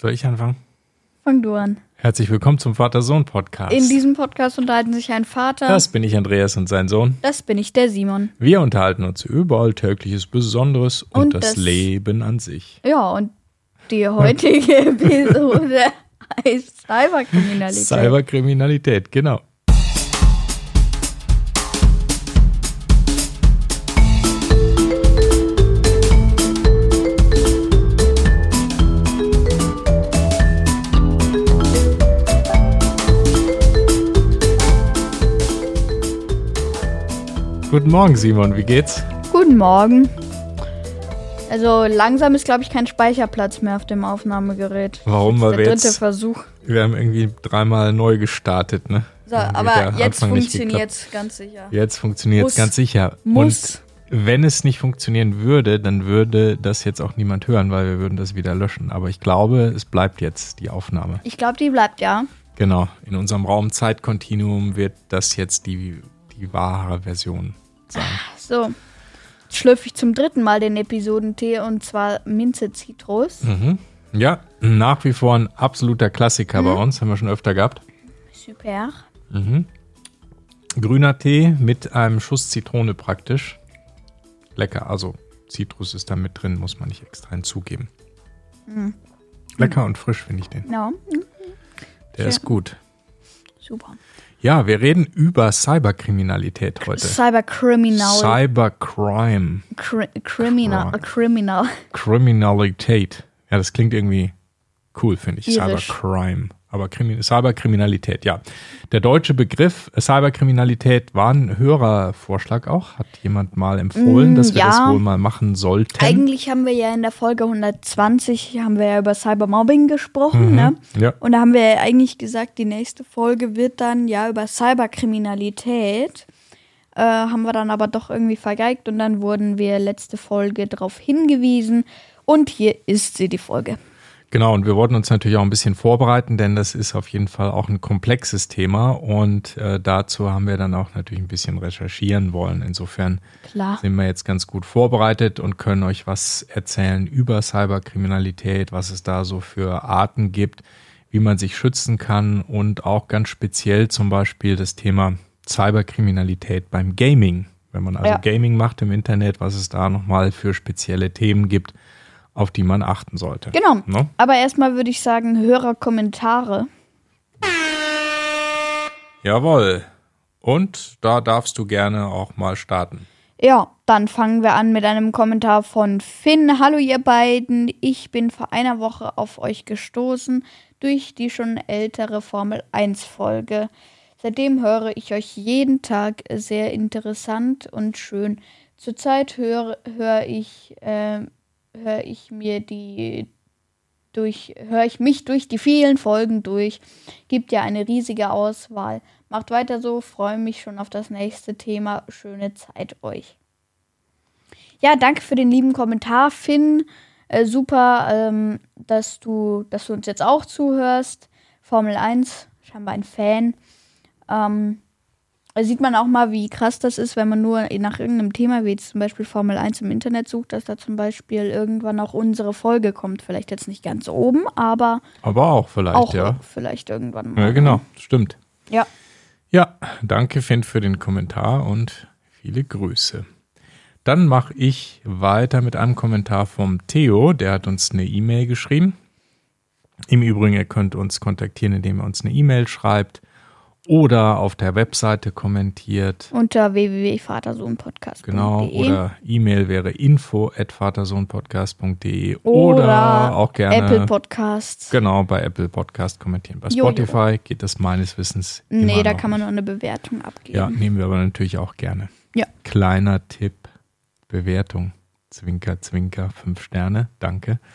Soll ich anfangen? Fang du an. Herzlich willkommen zum Vater-Sohn-Podcast. In diesem Podcast unterhalten sich ein Vater. Das bin ich, Andreas, und sein Sohn. Das bin ich, der Simon. Wir unterhalten uns über Alltägliches Besonderes und, Und das, das- Leben an sich. Ja, und die heutige Episode heißt Cyberkriminalität. Cyberkriminalität, genau. Guten Morgen, Simon, wie geht's? Guten Morgen. Also langsam ist, glaube ich, kein Speicherplatz mehr auf dem Aufnahmegerät. Warum? Weil Der wir dritte jetzt, Versuch. wir haben irgendwie dreimal neu gestartet, ne? So, aber jetzt funktioniert es ganz sicher. Jetzt funktioniert es ganz sicher. Muss. Und wenn es nicht funktionieren würde, dann würde das jetzt auch niemand hören, weil wir würden das wieder löschen. Aber ich glaube, es bleibt jetzt die Aufnahme. Ich glaube, die bleibt ja. Genau. In unserem Raum-Zeit-Kontinuum wird das jetzt die, die wahre Version sein. So. Jetzt schlürfe ich zum dritten Mal den Episodentee und zwar Minze Zitrus. Mhm. Ja, nach wie vor ein absoluter Klassiker bei uns, haben wir schon öfter gehabt. Super. Mhm. Grüner Tee mit einem Schuss Zitrone praktisch. Lecker, also Zitrus ist da mit drin, muss man nicht extra hinzugeben. Lecker und frisch finde ich den. Ja, hm, Der Schön. ist gut. Super. Ja, wir reden über Cyberkriminalität heute. Cybercriminal. Cybercrime. Cri criminal. Criminal. Criminalität. Ja, das klingt irgendwie cool, finde ich. Irisch. Cybercrime. Aber Krimi Cyberkriminalität, ja. Der deutsche Begriff Cyberkriminalität war ein Hörervorschlag auch. Hat jemand mal empfohlen, Mm, dass wir ja. das wohl mal machen sollten. Eigentlich haben wir ja in der Folge 120 haben wir ja über Cybermobbing gesprochen, Mhm. ne? Ja. Und da haben wir ja eigentlich gesagt, die nächste Folge wird dann ja über Cyberkriminalität. Äh, haben wir dann aber doch irgendwie vergeigt und dann wurden wir letzte Folge darauf hingewiesen. Und hier ist sie, die Folge. Genau, und wir wollten uns natürlich auch ein bisschen vorbereiten, denn das ist auf jeden Fall auch ein komplexes Thema und äh, dazu haben wir dann auch natürlich ein bisschen recherchieren wollen. Insofern Klar. sind wir jetzt ganz gut vorbereitet und können euch was erzählen über Cyberkriminalität, was es da so für Arten gibt, wie man sich schützen kann und auch ganz speziell zum Beispiel das Thema Cyberkriminalität beim Gaming. Wenn man also Ja. Gaming macht im Internet, was es da nochmal für spezielle Themen gibt, auf die man achten sollte. Genau. Ne? Aber erstmal würde ich sagen, Hörerkommentare. Jawohl. Und da darfst du gerne auch mal starten. Ja, dann fangen wir an mit einem Kommentar von Finn. Hallo ihr beiden, ich bin vor einer Woche auf euch gestoßen durch die schon ältere Formel 1 Folge. Seitdem höre ich euch jeden Tag sehr interessant und schön. Zurzeit höre, höre ich, äh, höre ich mir die durch, höre ich mich durch die vielen Folgen durch. Gibt ja eine riesige Auswahl. Macht weiter so, freue mich schon auf das nächste Thema. Schöne Zeit euch. Ja, danke für den lieben Kommentar, Finn. Äh, super, ähm, dass, du, dass du uns jetzt auch zuhörst. Formel 1, scheinbar ein Fan. Ähm, da sieht man auch mal, wie krass das ist, wenn man nur nach irgendeinem Thema, wie jetzt zum Beispiel Formel 1 im Internet sucht, dass da zum Beispiel irgendwann auch unsere Folge kommt. Vielleicht jetzt nicht ganz oben, aber Aber auch vielleicht, auch ja. vielleicht irgendwann mal. Ja, genau, stimmt. Ja. Ja, danke Finn für den Kommentar und viele Grüße. Dann mache ich weiter mit einem Kommentar vom Theo, der hat uns eine E-Mail geschrieben. Im Übrigen, ihr könnt uns kontaktieren, indem ihr uns eine E-Mail schreibt oder auf der Webseite kommentiert. Unter www.vatersohnpodcast.de. Genau, oder E-Mail wäre info at vatersohnpodcast.de oder, oder auch gerne Apple Podcasts. genau bei Apple Podcast kommentieren. Bei. Spotify geht das meines Wissens Nee, da kann man nur eine Bewertung abgeben. Ja, nehmen wir aber natürlich auch gerne. Ja. Kleiner Tipp, Bewertung. Zwinker, Zwinker, fünf Sterne, danke.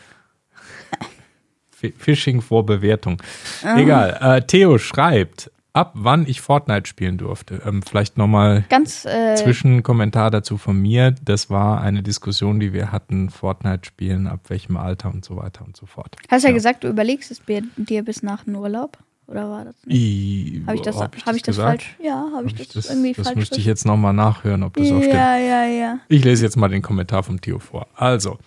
Phishing vor Bewertung. Ah. Egal. Äh, Theo schreibt, ab wann ich Fortnite spielen durfte. Ähm, vielleicht nochmal Ganz, äh, Zwischenkommentar dazu von mir. Das war eine Diskussion, die wir hatten, Fortnite spielen, ab welchem Alter und so weiter und so fort. hast ja, ja. gesagt, du überlegst es dir bis nach dem Urlaub? Oder war das Habe ich das, hab hab ich das falsch? Ja, habe Hab ich ich das, irgendwie das falsch müsste ich jetzt nochmal nachhören, ob das auch stimmt. Ja, ja, ja. Ich lese jetzt mal den Kommentar vom Theo vor. Also,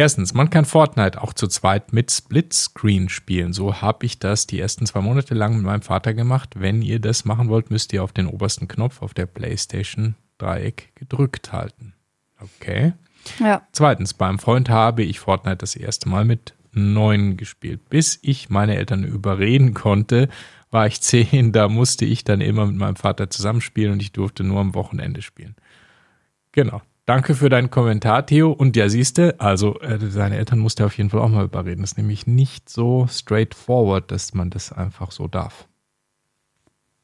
Erstens, man kann Fortnite auch zu zweit mit Splitscreen spielen. So habe ich das die ersten zwei Monate lang mit meinem Vater gemacht. Wenn ihr das machen wollt, müsst ihr auf den obersten Knopf auf der PlayStation Dreieck gedrückt halten. Okay. Ja. Zweitens, beim Freund habe ich Fortnite das erste Mal mit neun gespielt. Bis ich meine Eltern überreden konnte, war ich zehn. Da musste ich dann immer mit meinem Vater zusammenspielen und ich durfte nur am Wochenende spielen. Genau. Danke für deinen Kommentar, Theo. Und ja, siehste, also äh, seine Eltern musste auf jeden Fall auch mal überreden. Das ist nämlich nicht so straightforward, dass man das einfach so darf.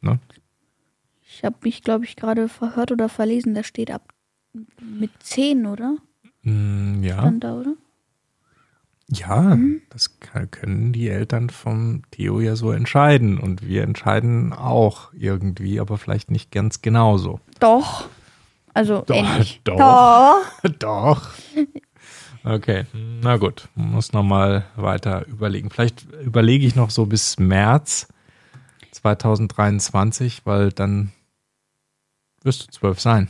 Ne? Ich habe mich, glaube ich, gerade verhört oder verlesen. Da steht ab mit 10, oder? Mm, ja. Stand da, oder? Ja, das kann, können die Eltern vom Theo ja so entscheiden. Und wir entscheiden auch irgendwie, aber vielleicht nicht ganz genauso. Doch. Also Doch, ähnlich. doch. Doch. Okay, na gut. Muss nochmal weiter überlegen. Vielleicht überlege ich noch so bis März 2023, weil dann wirst du zwölf sein.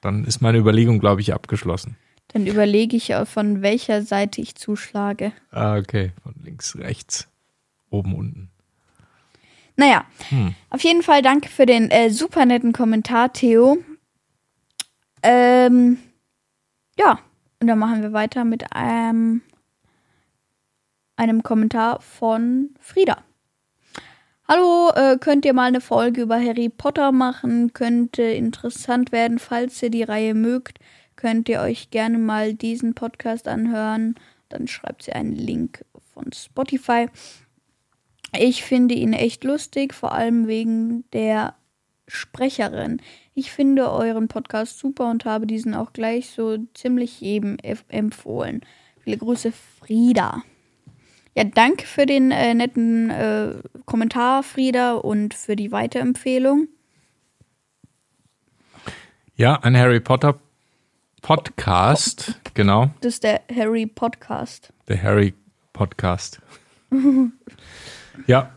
Dann ist meine Überlegung, glaube ich, abgeschlossen. Dann überlege ich, äh, von welcher Seite ich zuschlage. Ah, okay. Von links, rechts, oben, unten. Naja, Hm. auf jeden Fall danke für den äh, super netten Kommentar, Theo. Ähm, ja, und dann machen wir weiter mit ähm, einem Kommentar von Frieda. Hallo, äh, könnt ihr mal eine Folge über Harry Potter machen? Könnte interessant werden, falls ihr die Reihe mögt. Könnt ihr euch gerne mal diesen Podcast anhören. Dann schreibt sie einen Link von Spotify. Ich finde ihn echt lustig, vor allem wegen der Sprecherin. Ich finde euren Podcast super und habe diesen auch gleich so ziemlich jedem empfohlen. Viele Grüße, Frieda. Ja, danke für den äh, netten äh, Kommentar, Frieda, und für die Weiterempfehlung. Ja, ein Harry Potter Podcast. Genau, Das ist der Harry Podcast. der Harry Podcast. ja,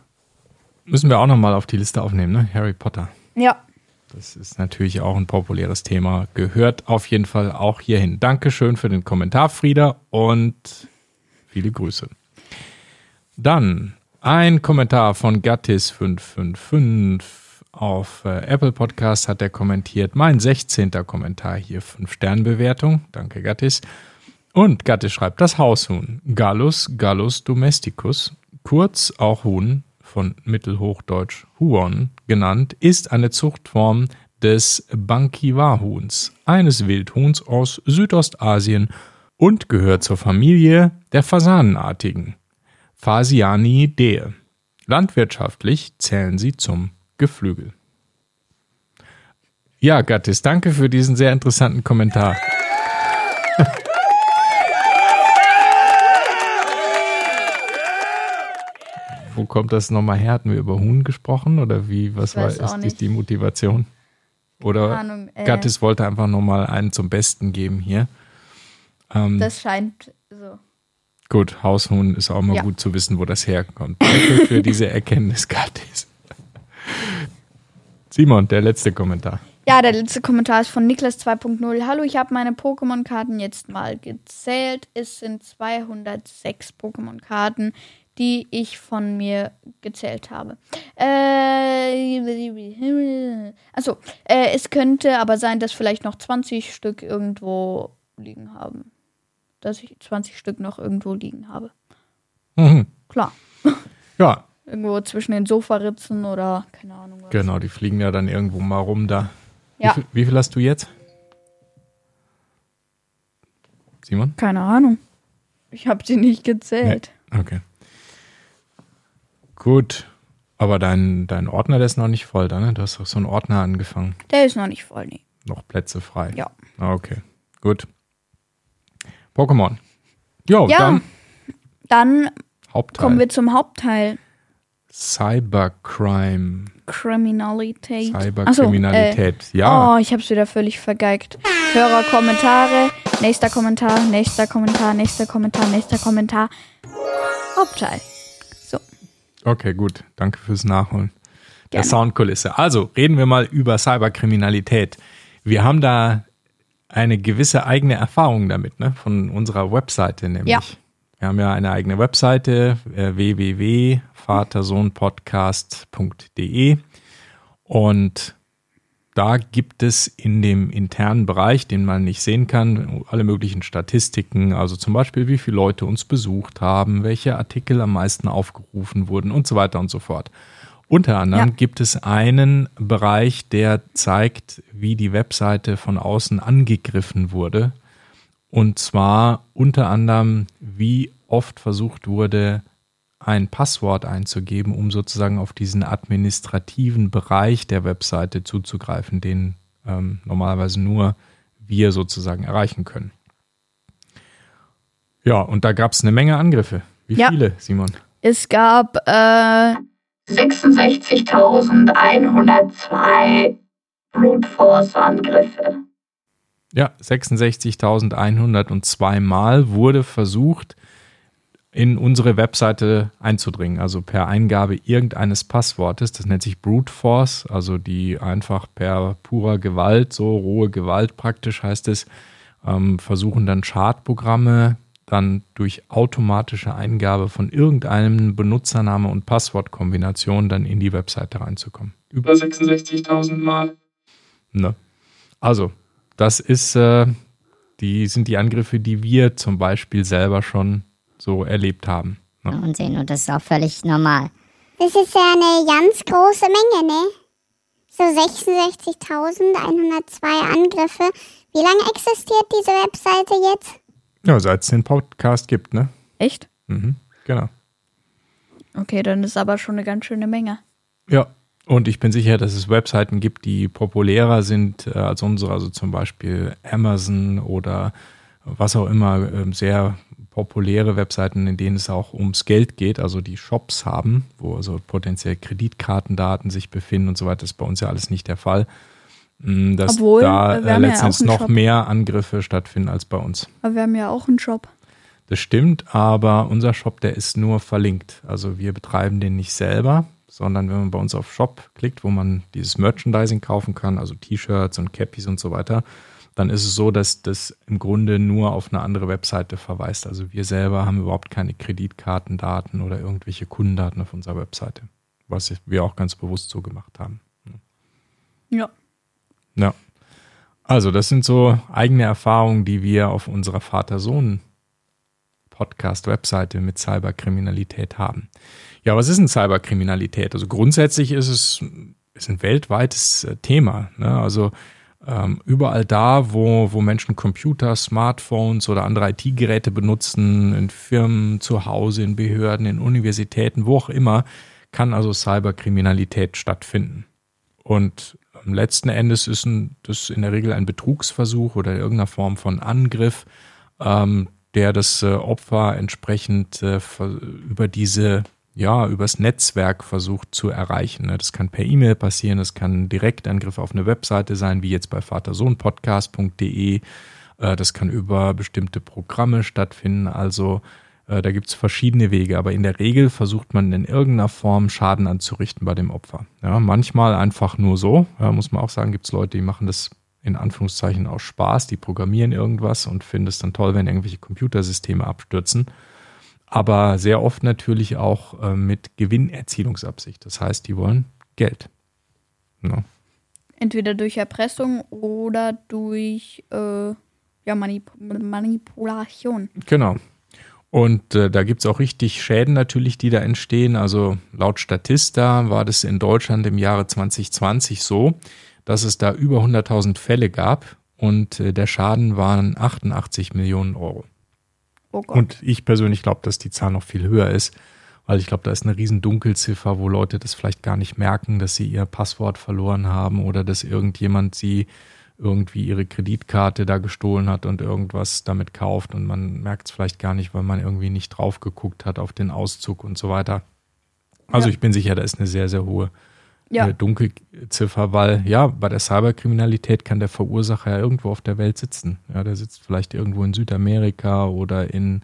müssen wir auch nochmal auf die Liste aufnehmen, ne? Harry Potter. Ja, Das ist natürlich auch ein populäres Thema. Gehört auf jeden Fall auch hierhin. Dankeschön für den Kommentar, Frieda, und viele Grüße. Dann ein Kommentar von Gattis555 auf äh, Apple Podcast hat er kommentiert. Mein 16. Kommentar hier, 5-Sterne-Bewertung. Danke, Gattis. Und Gattis schreibt, das Haushuhn, Gallus gallus domesticus, kurz auch Huhn, von Mittelhochdeutsch Huon genannt, ist eine Zuchtform des Bankiwa-Huhns, eines Wildhuhns aus Südostasien und gehört zur Familie der Fasanenartigen Phasianidae. Landwirtschaftlich zählen sie zum Geflügel. Ja, Gattis, danke für diesen sehr interessanten Kommentar. Wo kommt das nochmal her? Hatten wir über Huhn gesprochen oder wie? Was war ist nicht. die Motivation? Oder Ahnung, äh. Gattis wollte einfach nochmal einen zum Besten geben hier. Ähm, das scheint so. gut, Haushuhn ist auch mal Ja. gut zu wissen, wo das herkommt. Danke für diese Erkenntnis, Gattis. Simon, der letzte Kommentar. Ja, der letzte Kommentar ist von Niklas 2.0. Hallo, ich habe meine Pokémon-Karten jetzt mal gezählt. Es sind 206 Pokémon-Karten, die ich von mir gezählt habe. Äh, also, äh, es könnte aber sein, dass vielleicht noch 20 Stück irgendwo liegen haben. Dass ich 20 Stück noch irgendwo liegen habe. Mhm. Klar. Ja, Irgendwo zwischen den Sofaritzen oder keine Ahnung was. genau, die fliegen ja dann irgendwo mal rum da. Ja. Wie, viel, wie viel hast du jetzt? Simon? Keine Ahnung. Ich habe sie nicht gezählt. Okay. Gut. Aber dein, dein Ordner, der ist noch nicht voll, da, ne? Du hast doch so einen Ordner angefangen. Der ist noch nicht voll, nee. Noch Plätze frei. Ja. Ah, Okay. Gut. Pokémon. Jo, Ja. dann Dann Hauptteil. kommen wir zum Hauptteil. Cybercrime. Kriminalität. Cyberkriminalität. Achso, äh, ja. Oh, ich hab's wieder völlig vergeigt. Hörer Kommentare, nächster Kommentar, nächster Kommentar, nächster Kommentar, nächster Kommentar. Hauptteil. Okay, gut. Danke fürs Nachholen. Der Gerne. Soundkulisse. Also, reden wir mal über Cyberkriminalität. Wir haben da eine gewisse eigene Erfahrung damit, ne? Von unserer Webseite nämlich. Ja. Wir haben ja eine eigene Webseite, äh, www.vatersohnpodcast.de und da gibt es in dem internen Bereich, den man nicht sehen kann, alle möglichen Statistiken, also zum Beispiel, wie viele Leute uns besucht haben, welche Artikel am meisten aufgerufen wurden und so weiter und so fort. Unter anderem Ja. gibt es einen Bereich, der zeigt, wie die Webseite von außen angegriffen wurde. Und zwar unter anderem, wie oft versucht wurde, ein Passwort einzugeben, um sozusagen auf diesen administrativen Bereich der Webseite zuzugreifen, den ähm, normalerweise nur wir sozusagen erreichen können. Ja, und da gab es eine Menge Angriffe. Wie Ja. viele, Simon? Es gab äh, 66.102 Brute Force Angriffe. Ja, 66.102 Mal wurde versucht, in unsere Webseite einzudringen, also per Eingabe irgendeines Passwortes. Das nennt sich Brute Force, also die einfach per purer Gewalt, so rohe Gewalt praktisch heißt es, ähm, versuchen dann Schadprogramme dann durch automatische Eingabe von irgendeinem Benutzername und Passwortkombination dann in die Webseite reinzukommen. Über 66.000 Mal. Ne? Also, das ist, äh, die sind die Angriffe, die wir zum Beispiel selber schon so erlebt haben. Ne? Unsinn und das ist auch völlig normal. Das ist ja eine ganz große Menge, ne? So 66.102 Angriffe. Wie lange existiert diese Webseite jetzt? Ja, seit es den Podcast gibt, ne? echt? Mhm, genau. Okay, dann ist aber schon eine ganz schöne Menge. Ja, und ich bin sicher, dass es Webseiten gibt, die populärer sind äh, als unsere, also zum Beispiel Amazon oder was auch immer, ähm, sehr populäre Webseiten, in denen es auch ums Geld geht, also die Shops haben, wo also potenziell Kreditkartendaten sich befinden und so weiter. Das ist bei uns ja alles nicht der Fall. Mm, Dass Obwohl, da äh, ja letztens einen noch Shop. mehr Angriffe stattfinden als bei uns. Aber wir haben ja auch einen Job. Das stimmt, aber unser Shop, der ist nur verlinkt. Also wir betreiben den nicht selber, sondern wenn man bei uns auf Shop klickt, wo man dieses Merchandising kaufen kann, also T-Shirts und Cappies und so weiter, dann ist es so, dass das im Grunde nur auf eine andere Webseite verweist. Also wir selber haben überhaupt keine Kreditkartendaten oder irgendwelche Kundendaten auf unserer Webseite, was wir auch ganz bewusst so gemacht haben. Ja. Ja. Also, das sind so eigene Erfahrungen, die wir auf unserer Vater-Sohn-Podcast-Webseite mit Cyberkriminalität haben. Ja, was ist denn Cyberkriminalität? Also grundsätzlich ist es ist ein weltweites äh, Thema. Ne? Also ähm, überall da, wo, wo Menschen Computer, Smartphones oder andere IT-Geräte benutzen, in Firmen, zu Hause, in Behörden, in Universitäten, wo auch immer, kann also Cyberkriminalität stattfinden. Und am letzten Endes ist ein, das in der Regel ein Betrugsversuch oder irgendeiner Form von Angriff, ähm, der das äh, Opfer entsprechend äh, über diese, ja, übers Netzwerk versucht zu erreichen. ne? Das kann per E-Mail passieren, das kann Direktangriff auf eine Webseite sein, wie jetzt bei vatersohnpodcast.de. Äh, das kann über bestimmte Programme stattfinden. Also äh, da gibt es verschiedene Wege, aber in der Regel versucht man in irgendeiner Form Schaden anzurichten bei dem Opfer. Ja, manchmal einfach nur so, ja, muss man auch sagen, gibt es Leute, die machen das in Anführungszeichen aus Spaß, die programmieren irgendwas und finden es dann toll, wenn irgendwelche Computersysteme abstürzen. Aber sehr oft natürlich auch äh, mit Gewinnerzielungsabsicht. Das heißt, die wollen Geld. Ja. Entweder durch Erpressung oder durch äh, ja, Manip Manipulation. Genau. Und äh, da gibt es auch richtig Schäden natürlich, die da entstehen. Also laut Statista war das in Deutschland im Jahre 2020 so, dass es da über 100.000 Fälle gab und äh, der Schaden waren 88 Millionen Euro. Oh. Und ich persönlich glaube, dass die Zahl noch viel höher ist, weil ich glaube, da ist eine riesen Dunkelziffer, wo Leute das vielleicht gar nicht merken, dass sie ihr Passwort verloren haben oder dass irgendjemand sie irgendwie ihre Kreditkarte da gestohlen hat und irgendwas damit kauft und man merkt es vielleicht gar nicht, weil man irgendwie nicht drauf geguckt hat auf den Auszug und so weiter. Also Ja. ich bin sicher, da ist eine sehr, sehr hohe ja, Dunkelziffer, weil ja, bei der Cyberkriminalität kann der Verursacher ja irgendwo auf der Welt sitzen. Ja, der sitzt vielleicht irgendwo in Südamerika oder in,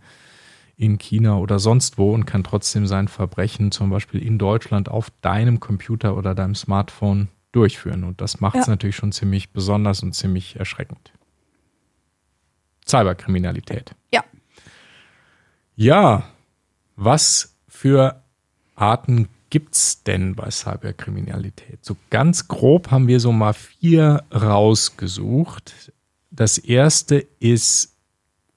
in China oder sonst wo und kann trotzdem sein Verbrechen zum Beispiel in Deutschland auf deinem Computer oder deinem Smartphone durchführen. Und das macht es Ja. natürlich schon ziemlich besonders und ziemlich erschreckend. Cyberkriminalität. Ja. Ja, was für Arten gibt's denn bei Cyberkriminalität? So ganz grob haben wir so mal vier rausgesucht. Das erste ist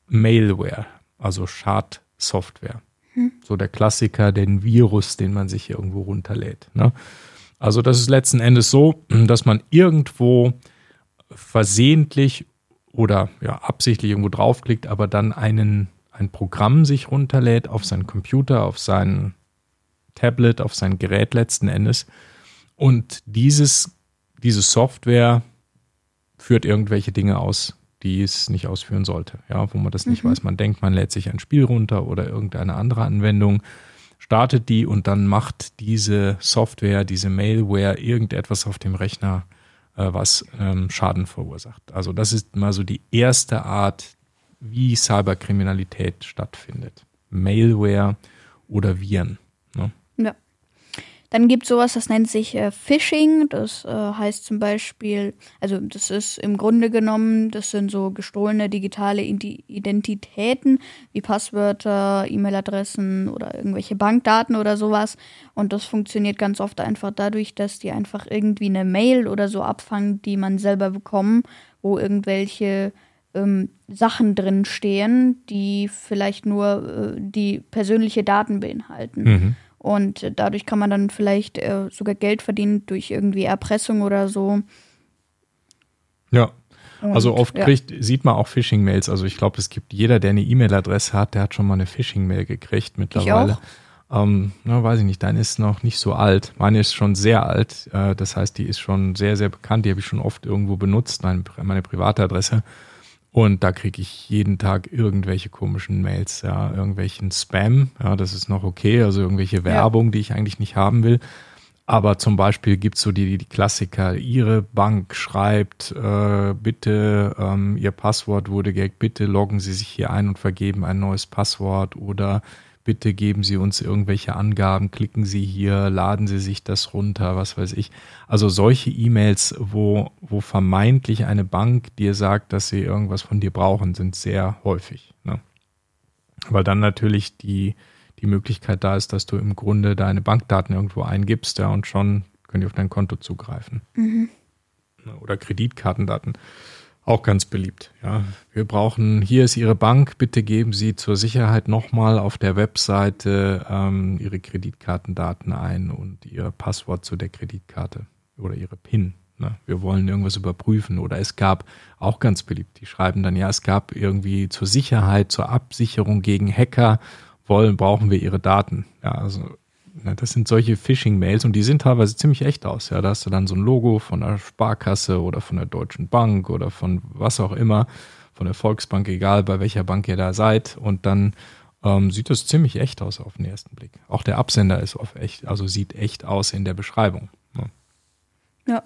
Malware, also Schadsoftware. So der Klassiker, den Virus, den man sich irgendwo runterlädt. Ne? Also das ist letzten Endes so, dass man irgendwo versehentlich oder ja, absichtlich irgendwo draufklickt, aber dann einen, ein Programm sich runterlädt auf seinen Computer, auf sein Tablet, auf sein Gerät letzten Endes. Und dieses, diese Software führt irgendwelche Dinge aus, die es nicht ausführen sollte. Ja, wo man das nicht weiß. Man denkt, man lädt sich ein Spiel runter oder irgendeine andere Anwendung, startet die und dann macht diese Software, diese Malware irgendetwas auf dem Rechner, äh, was ähm, Schaden verursacht. Also das ist mal so die erste Art, wie Cyberkriminalität stattfindet. Malware oder Viren. Ne? Dann gibt es sowas, das nennt sich äh, Phishing. Das äh, heißt zum Beispiel, also das ist im Grunde genommen, das sind so gestohlene digitale Identitäten wie Passwörter, E-Mail-Adressen oder irgendwelche Bankdaten oder sowas. Und das funktioniert ganz oft einfach dadurch, dass die einfach irgendwie eine Mail oder so abfangen, die man selber bekommt, wo irgendwelche ähm, Sachen drin stehen, die vielleicht nur äh, die persönliche Daten beinhalten. Mhm. Und dadurch kann man dann vielleicht äh, sogar Geld verdienen durch irgendwie Erpressung oder so. Ja. Und, Also oft ja. kriegt, sieht man auch Phishing-Mails. Also ich glaube, es gibt jeder, der eine E-Mail-Adresse hat, der hat schon mal eine Phishing-Mail gekriegt mittlerweile. Ähm, na, weiß ich nicht, deine ist noch nicht so alt. Meine ist schon sehr alt. Äh, das heißt, die ist schon sehr, sehr bekannt. Die habe ich schon oft irgendwo benutzt, meine, meine private Adresse. Und da kriege ich jeden Tag irgendwelche komischen Mails, ja, irgendwelchen Spam, ja, das ist noch okay, also irgendwelche Werbung, die ich eigentlich nicht haben will. Aber zum Beispiel gibt's so die, die Klassiker, Ihre Bank schreibt, äh, bitte, ähm, Ihr Passwort wurde gehackt, bitte loggen Sie sich hier ein und vergeben ein neues Passwort. Oder bitte geben Sie uns irgendwelche Angaben, klicken Sie hier, laden Sie sich das runter, was weiß ich. Also solche E-Mails, wo, wo vermeintlich eine Bank dir sagt, dass sie irgendwas von dir brauchen, sind sehr häufig. Ne? Weil dann natürlich die, die Möglichkeit da ist, dass du im Grunde deine Bankdaten irgendwo eingibst, ja, und schon können die auf dein Konto zugreifen. Ne, Oder Kreditkartendaten. Auch ganz beliebt. Ja, wir brauchen, hier ist Ihre Bank, bitte geben Sie zur Sicherheit nochmal auf der Webseite ähm, Ihre Kreditkartendaten ein und Ihr Passwort zu der Kreditkarte oder Ihre PIN. Ne? Wir wollen irgendwas überprüfen. Oder es gab, auch ganz beliebt, die schreiben dann, ja, es gab irgendwie zur Sicherheit, zur Absicherung gegen Hacker, wollen, brauchen wir Ihre Daten. Ja, also das sind solche Phishing-Mails und die sehen teilweise ziemlich echt aus. Ja, da hast du dann so ein Logo von der Sparkasse oder von der Deutschen Bank oder von was auch immer, von der Volksbank, egal bei welcher Bank ihr da seid. Und dann ähm, sieht das ziemlich echt aus auf den ersten Blick. Auch der Absender ist auf echt, also sieht echt aus in der Beschreibung. Ne? Ja.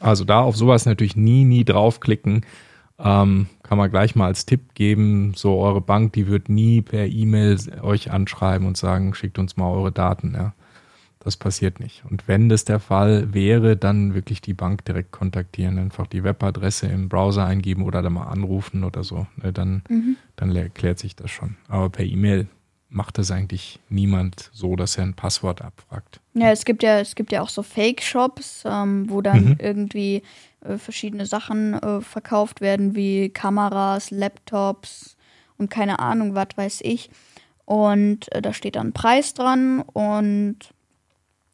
Also da auf sowas natürlich nie, nie draufklicken. Ähm, kann man gleich mal als Tipp geben, so eure Bank, die wird nie per E-Mail euch anschreiben und sagen, schickt uns mal eure Daten. Ja. Das passiert nicht. Und wenn das der Fall wäre, dann wirklich die Bank direkt kontaktieren, einfach die Webadresse im Browser eingeben oder dann mal anrufen oder so. Ne, dann, dann le- klärt sich das schon. Aber per E-Mail macht das eigentlich niemand so, dass er ein Passwort abfragt. Ja, es gibt ja, es gibt ja auch so Fake-Shops, ähm, wo dann Mhm. irgendwie äh, verschiedene Sachen äh, verkauft werden, wie Kameras, Laptops und keine Ahnung, was weiß ich. Und äh, da steht dann ein Preis dran und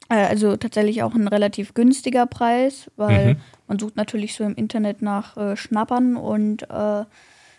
äh, also tatsächlich auch ein relativ günstiger Preis, weil Mhm. man sucht natürlich so im Internet nach äh, Schnappern und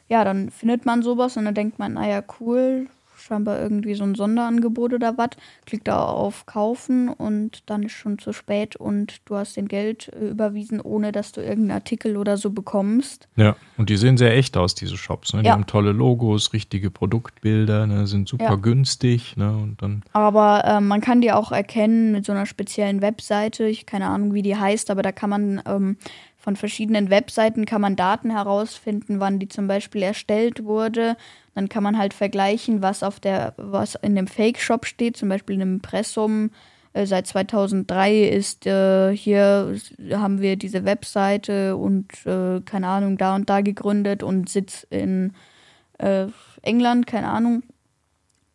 ja, dann findet man sowas und dann denkt man, naja, cool, scheinbar irgendwie so ein Sonderangebot oder was, klickt da auf Kaufen und dann ist schon zu spät und du hast den Geld äh, überwiesen, ohne dass du irgendeinen Artikel oder so bekommst. Ja, und die sehen sehr echt aus, diese Shops. Ne? Die Ja. haben tolle Logos, richtige Produktbilder, ne? sind super Ja. günstig. Ne? Und dann, Aber ähm, man kann die auch erkennen mit so einer speziellen Webseite. Ich keine Ahnung, wie die heißt, aber da kann man ähm, von verschiedenen Webseiten kann man Daten herausfinden, wann die zum Beispiel erstellt wurde. Dann kann man halt vergleichen, was auf der, was in dem Fake-Shop steht, zum Beispiel in einem Impressum, äh, seit 2003 ist äh, hier, haben wir diese Webseite und äh, keine Ahnung, da und da gegründet und Sitz in äh, England, keine Ahnung.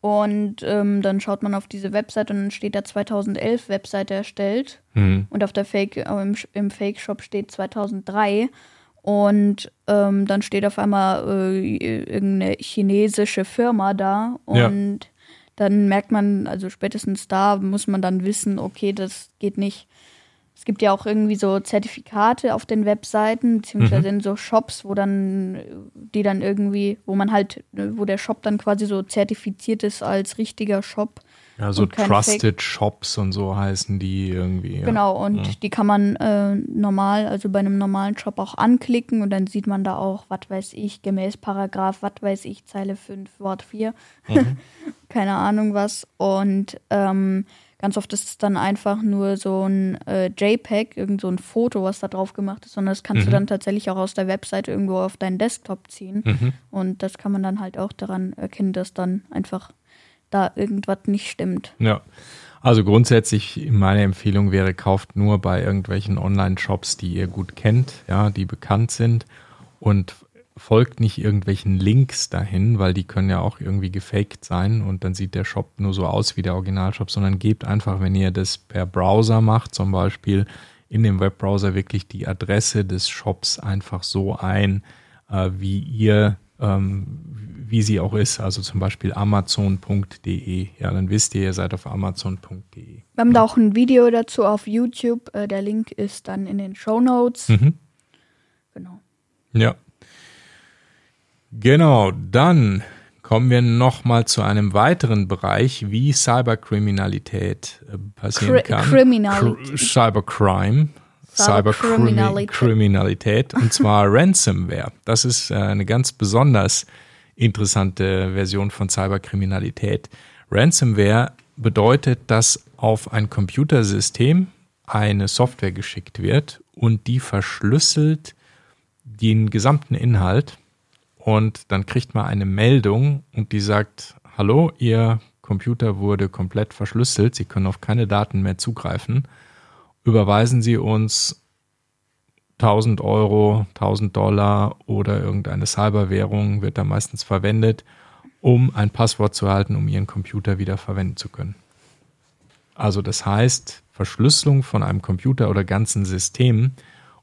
Und ähm, dann schaut man auf diese Webseite und dann steht da 2011 Webseite erstellt. Hm. Und auf der Fake, äh, im, im Fake-Shop steht 2003. Und ähm, dann steht auf einmal äh, irgendeine chinesische Firma da. Ja. Und dann merkt man, also spätestens da muss man dann wissen, okay, das geht nicht. Es gibt ja auch irgendwie so Zertifikate auf den Webseiten, beziehungsweise in so Shops, wo dann, die dann irgendwie, wo man halt, wo der Shop dann quasi so zertifiziert ist als richtiger Shop. Ja, so Trusted Shops und so heißen die irgendwie. Ja. Genau, und die kann man äh, normal, also bei einem normalen Shop auch anklicken und dann sieht man da auch, was weiß ich, gemäß Paragraph, was weiß ich, Zeile 5, Wort 4, keine Ahnung was. Und ähm, ganz oft ist es dann einfach nur so ein äh, JPEG, irgend so ein Foto, was da drauf gemacht ist, sondern das kannst du dann tatsächlich auch aus der Webseite irgendwo auf deinen Desktop ziehen. Mhm. Und das kann man dann halt auch daran erkennen, dass dann einfach da irgendwas nicht stimmt. Ja. Also grundsätzlich meine Empfehlung wäre, kauft nur bei irgendwelchen Online-Shops, die ihr gut kennt, ja, die bekannt sind und folgt nicht irgendwelchen Links dahin, weil die können ja auch irgendwie gefaked sein und dann sieht der Shop nur so aus wie der Originalshop, sondern gebt einfach, wenn ihr das per Browser macht, zum Beispiel in dem Webbrowser wirklich die Adresse des Shops einfach so ein, äh, wie ihr, ähm, wie sie auch ist, also zum Beispiel amazon.de. Ja, dann wisst ihr, ihr seid auf amazon.de. Wir haben da auch ein Video dazu auf YouTube. Äh, der Link ist dann in den Show Notes. Mhm. Genau. Ja. Genau, dann kommen wir nochmal zu einem weiteren Bereich, wie Cyberkriminalität äh, passieren Cri- kann. Criminalität. Cr- Cybercrime. Cyberkriminalität. Und zwar Ransomware. Das ist äh, eine ganz besonders interessante Version von Cyberkriminalität. Ransomware bedeutet, dass auf ein Computersystem eine Software geschickt wird und die verschlüsselt den gesamten Inhalt und dann kriegt man eine Meldung und die sagt, hallo, Ihr Computer wurde komplett verschlüsselt, Sie können auf keine Daten mehr zugreifen. Überweisen Sie uns 1000 Euro, 1000 Dollar oder irgendeine Cyberwährung wird da meistens verwendet, um ein Passwort zu erhalten, um Ihren Computer wieder verwenden zu können. Also das heißt, Verschlüsselung von einem Computer oder ganzen Systemen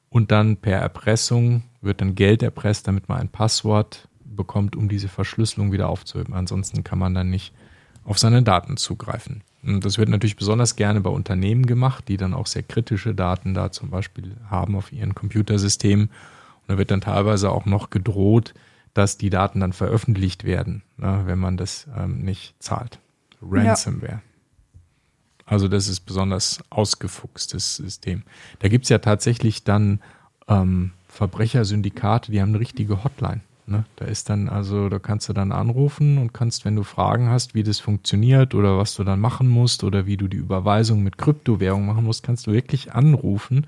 und dann per Erpressung wird dann Geld erpresst, damit man ein Passwort bekommt, um diese Verschlüsselung wieder aufzuheben. Ansonsten kann man dann nicht auf seine Daten zugreifen. Und das wird natürlich besonders gerne bei Unternehmen gemacht, die dann auch sehr kritische Daten da zum Beispiel haben auf ihren Computersystemen. Und da wird dann teilweise auch noch gedroht, dass die Daten dann veröffentlicht werden, ne, wenn man das ähm, nicht zahlt. Ransomware. Also das ist besonders ausgefuchstes System. Da gibt es ja tatsächlich dann ähm, Verbrechersyndikate, die haben eine richtige Hotline. Ne? Da ist dann, also da kannst du dann anrufen und kannst, wenn du Fragen hast, wie das funktioniert oder was du dann machen musst oder wie du die Überweisung mit Kryptowährung machen musst, kannst du wirklich anrufen.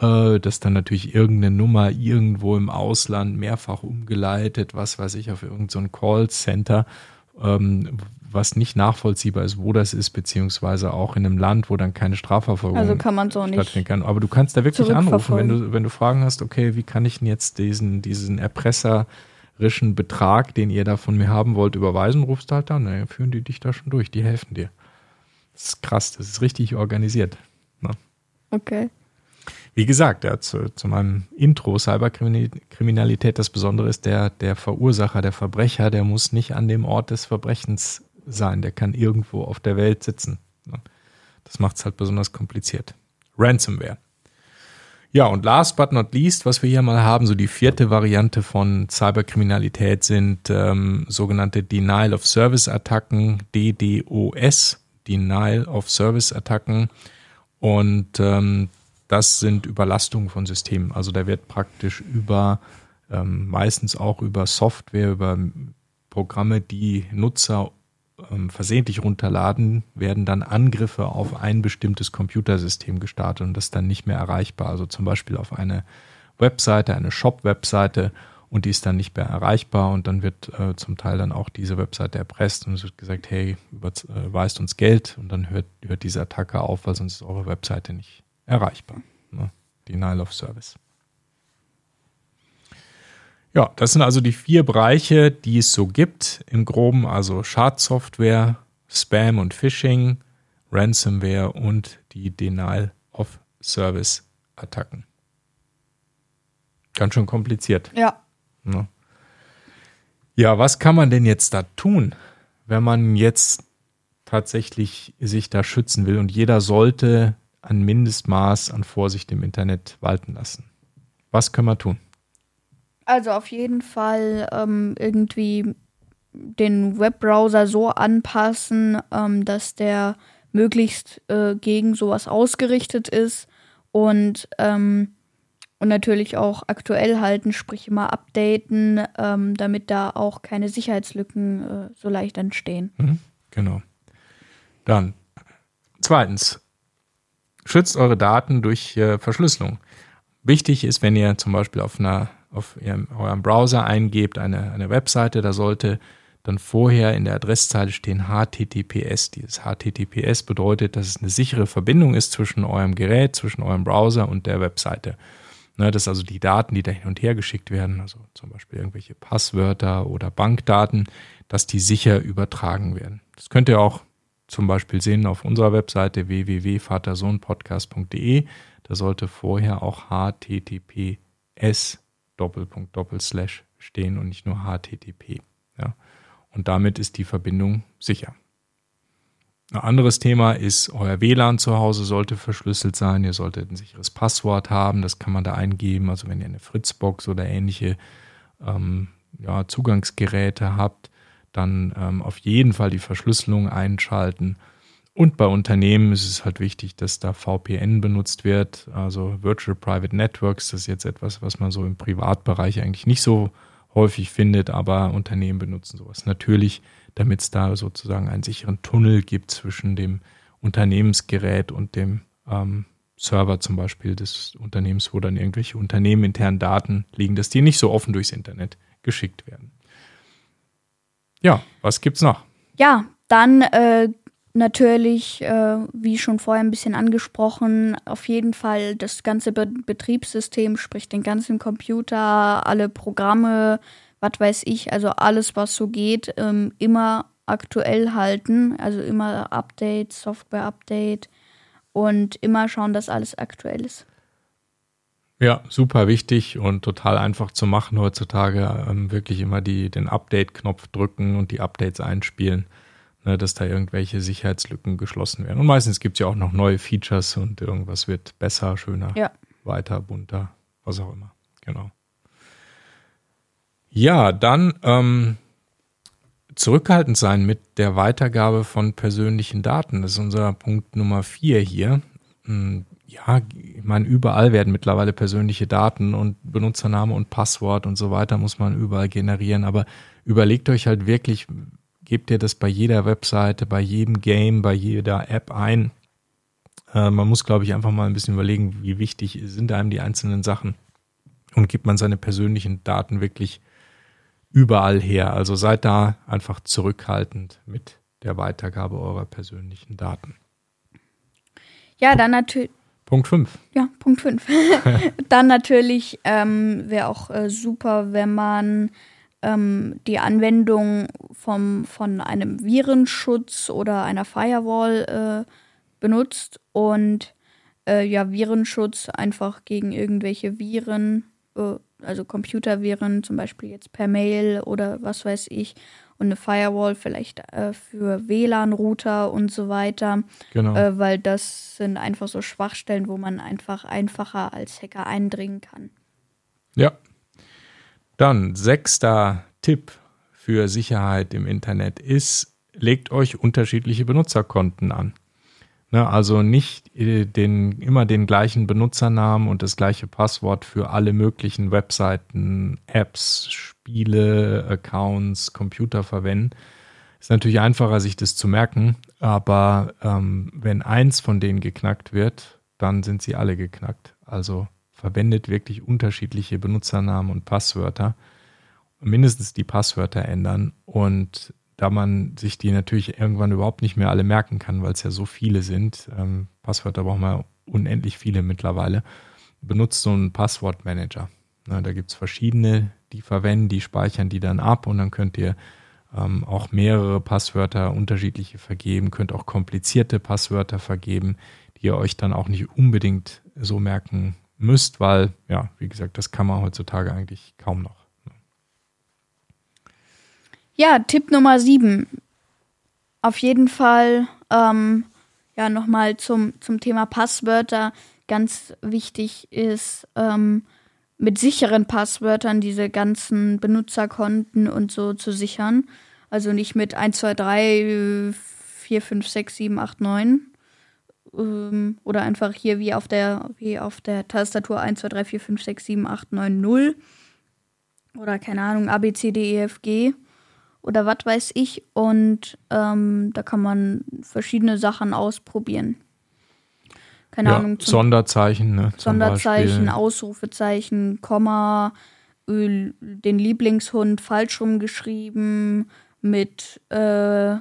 Äh, das ist dann natürlich irgendeine Nummer irgendwo im Ausland mehrfach umgeleitet, was weiß ich, auf irgendein so Callcenter, ähm, was nicht nachvollziehbar ist, wo das ist, beziehungsweise auch in einem Land, wo dann keine Strafverfolgung Also kann man so nicht stattfinden kann. Aber du kannst da wirklich anrufen, wenn du, wenn du Fragen hast, okay, wie kann ich denn jetzt diesen, diesen erpresserischen Betrag, den ihr da von mir haben wollt, überweisen, rufst du halt an, dann führen die dich da schon durch, die helfen dir. Das ist krass, das ist richtig organisiert. Ne? Okay. Wie gesagt, ja, zu, zu meinem Intro Cyberkriminalität, das Besondere ist, der, der Verursacher, der Verbrecher, der muss nicht an dem Ort des Verbrechens sein, der kann irgendwo auf der Welt sitzen. ne? Das macht es halt besonders kompliziert. Ransomware. Ja, und last but not least, was wir hier mal haben, so die vierte Variante von Cyberkriminalität sind ähm, sogenannte Denial of Service Attacken, DDoS, Denial of Service Attacken. Und ähm, das sind Überlastungen von Systemen. Also da wird praktisch über, ähm, meistens auch über Software, über Programme, die Nutzer ähm, versehentlich runterladen, werden dann Angriffe auf ein bestimmtes Computersystem gestartet und das dann nicht mehr erreichbar. Also zum Beispiel auf eine Webseite, eine Shop-Webseite und die ist dann nicht mehr erreichbar und dann wird äh, zum Teil dann auch diese Webseite erpresst und es wird gesagt, hey, überweist äh, uns Geld und dann hört, hört diese Attacke auf, weil sonst ist eure Webseite nicht erreichbar. Ne? Denial of Service. Ja, das sind also die vier Bereiche, die es so gibt im Groben, also Schadsoftware, Spam und Phishing, Ransomware und die Denial of Service Attacken. Ganz schön kompliziert. Ja. Ne? Ja, was kann man denn jetzt da tun, wenn man jetzt tatsächlich sich da schützen will und jeder sollte ein Mindestmaß an Vorsicht im Internet walten lassen? Was können wir tun? Also auf jeden Fall ähm, irgendwie den Webbrowser so anpassen, ähm, dass der möglichst äh, gegen sowas ausgerichtet ist und ähm, und natürlich auch aktuell halten, sprich immer updaten, ähm, damit da auch keine Sicherheitslücken äh, so leicht entstehen. Mhm, genau. Dann zweitens, schützt eure Daten durch äh, Verschlüsselung. Wichtig ist, wenn ihr zum Beispiel auf, einer, auf ihrem, eurem Browser eingebt, eine, eine Webseite, da sollte dann vorher in der Adresszeile stehen HTTPS. Dieses HTTPS bedeutet, dass es eine sichere Verbindung ist zwischen eurem Gerät, zwischen eurem Browser und der Webseite. Ne, dass also die Daten, die da hin und her geschickt werden, also zum Beispiel irgendwelche Passwörter oder Bankdaten, dass die sicher übertragen werden. Das könnt ihr auch zum Beispiel sehen auf unserer Webseite www.vatersohnpodcast.de. Da sollte vorher auch HTTPS stehen und nicht nur HTTP. Ja. Und damit ist die Verbindung sicher. Ein anderes Thema ist, euer WLAN zu Hause sollte verschlüsselt sein. Ihr solltet ein sicheres Passwort haben. Das kann man da eingeben. Also wenn ihr eine Fritzbox oder ähnliche ähm, ja, Zugangsgeräte habt, dann ähm, auf jeden Fall die Verschlüsselung einschalten. Und bei Unternehmen ist es halt wichtig, dass da VPN benutzt wird, also Virtual Private Networks. Das ist jetzt etwas, was man so im Privatbereich eigentlich nicht so häufig findet, aber Unternehmen benutzen sowas natürlich damit es da sozusagen einen sicheren Tunnel gibt zwischen dem Unternehmensgerät und dem ähm, Server zum Beispiel des Unternehmens, wo dann irgendwelche unternehmeninternen Daten liegen, dass die nicht so offen durchs Internet geschickt werden. Ja, was gibt's noch? Ja, dann äh, natürlich, äh, wie schon vorher ein bisschen angesprochen, auf jeden Fall das ganze Be Betriebssystem, sprich den ganzen Computer, alle Programme, was weiß ich, also alles, was so geht, ähm, immer aktuell halten, also immer Update, Software-Update und immer schauen, dass alles aktuell ist. Ja, super wichtig und total einfach zu machen heutzutage. Ähm, wirklich immer die, den Update-Knopf drücken und die Updates einspielen, ne, dass da irgendwelche Sicherheitslücken geschlossen werden. Und meistens gibt es ja auch noch neue Features und irgendwas wird besser, schöner, ja. weiter, bunter, was auch immer. Genau. Ja, dann ähm, zurückhaltend sein mit der Weitergabe von persönlichen Daten. Das ist unser Punkt Nummer vier hier. Ja, ich meine, überall werden mittlerweile persönliche Daten und Benutzername und Passwort und so weiter muss man überall generieren. Aber überlegt euch halt wirklich, gebt ihr das bei jeder Webseite, bei jedem Game, bei jeder App ein. Äh, man muss, glaube ich, einfach mal ein bisschen überlegen, wie wichtig sind einem die einzelnen Sachen. Und gibt man seine persönlichen Daten wirklich überall her. Also seid da einfach zurückhaltend mit der Weitergabe eurer persönlichen Daten. Ja, dann natürlich. Punkt 5. Ja, Punkt 5. dann natürlich ähm, wäre auch äh, super, wenn man ähm, die Anwendung vom, von einem Virenschutz oder einer Firewall äh, benutzt und äh, ja, Virenschutz einfach gegen irgendwelche Viren äh, also Computerviren, zum Beispiel jetzt per Mail oder was weiß ich, und eine Firewall vielleicht äh, für WLAN-Router und so weiter. Genau. Äh, weil das sind einfach so Schwachstellen, wo man einfach einfacher als Hacker eindringen kann. Ja. Dann sechster Tipp für Sicherheit im Internet ist, legt euch unterschiedliche Benutzerkonten an. Ne, also nicht äh, den, immer den gleichen Benutzernamen und das gleiche Passwort für alle möglichen Webseiten, Apps, Spiele, Accounts, Computer verwenden. Ist natürlich einfacher, sich das zu merken, aber ähm, wenn eins von denen geknackt wird, dann sind sie alle geknackt. Also verwendet wirklich unterschiedliche Benutzernamen und Passwörter. mindestens die Passwörter ändern. Und da man sich die natürlich irgendwann überhaupt nicht mehr alle merken kann, weil es ja so viele sind, ähm, Passwörter brauchen wir unendlich viele mittlerweile, benutzt so einen Passwortmanager. Na, da gibt es verschiedene, die verwenden, die speichern die dann ab und dann könnt ihr ähm, auch mehrere Passwörter unterschiedliche vergeben, könnt auch komplizierte Passwörter vergeben, die ihr euch dann auch nicht unbedingt so merken müsst, weil, ja, wie gesagt, das kann man heutzutage eigentlich kaum noch. Ja, Tipp Nummer sieben. Auf jeden Fall, ähm, ja, nochmal zum, zum Thema Passwörter. Ganz wichtig ist, ähm, mit sicheren Passwörtern diese ganzen Benutzerkonten und so zu sichern. Also nicht mit 1, 2, 3, 4, 5, 6, 7, 8, 9. Ähm, oder einfach hier wie auf der, wie auf der Tastatur 1, 2, 3, 4, 5, 6, 7, 8, 9, 0. Oder keine Ahnung, A, B, C, D, E, F, G oder was weiß ich. Und ähm, da kann man verschiedene Sachen ausprobieren. Keine ja, Ahnung. Sonderzeichen, ne? Sonderzeichen, Ausrufezeichen, Komma, den Lieblingshund falsch rumgeschrieben, mit, äh,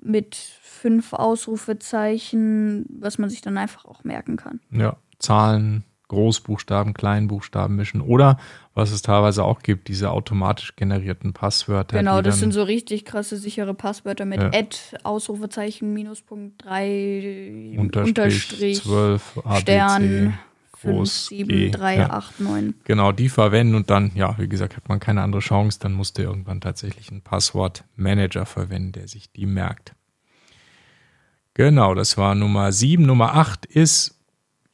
mit fünf Ausrufezeichen, was man sich dann einfach auch merken kann. Ja, Zahlen, Großbuchstaben, Kleinbuchstaben mischen oder was es teilweise auch gibt, diese automatisch generierten Passwörter. Genau, das sind so richtig krasse sichere Passwörter mit ja. Ad, Ausrufezeichen, Minuspunkt 3, Unterstrich, Unterstrich 12, ABC, Stern, groß, 5, 7, G, 3, ja. 8, 9. Genau, die verwenden und dann, ja, wie gesagt, hat man keine andere Chance, dann musst du irgendwann tatsächlich einen Passwortmanager verwenden, der sich die merkt. Genau, das war Nummer 7. Nummer 8 ist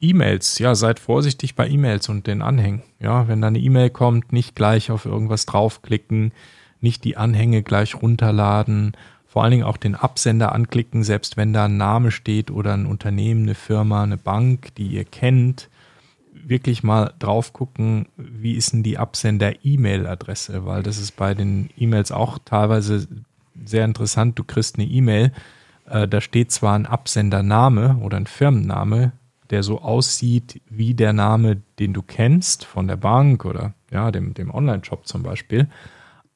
E-Mails, ja, seid vorsichtig bei E-Mails und den Anhängen. Ja, wenn da eine E-Mail kommt, nicht gleich auf irgendwas draufklicken, nicht die Anhänge gleich runterladen, vor allen Dingen auch den Absender anklicken, selbst wenn da ein Name steht oder ein Unternehmen, eine Firma, eine Bank, die ihr kennt, wirklich mal drauf gucken, wie ist denn die Absender-E-Mail-Adresse, weil das ist bei den E-Mails auch teilweise sehr interessant. Du kriegst eine E-Mail, äh, da steht zwar ein Absendername oder ein Firmenname, der so aussieht wie der Name, den du kennst von der Bank oder ja, dem, dem Online-Shop zum Beispiel.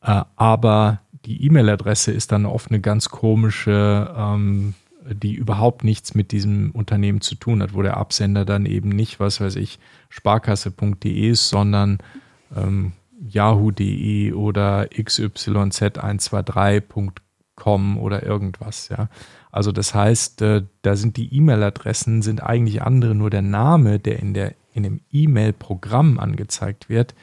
Äh, aber die E-Mail-Adresse ist dann oft eine ganz komische, ähm, die überhaupt nichts mit diesem Unternehmen zu tun hat, wo der Absender dann eben nicht, was weiß ich, sparkasse.de ist, sondern ähm, yahoo.de oder xyz123.com oder irgendwas, ja. Also das heißt, äh, da sind die E-Mail-Adressen sind eigentlich andere, nur der Name, der in der in dem E-Mail-Programm angezeigt wird,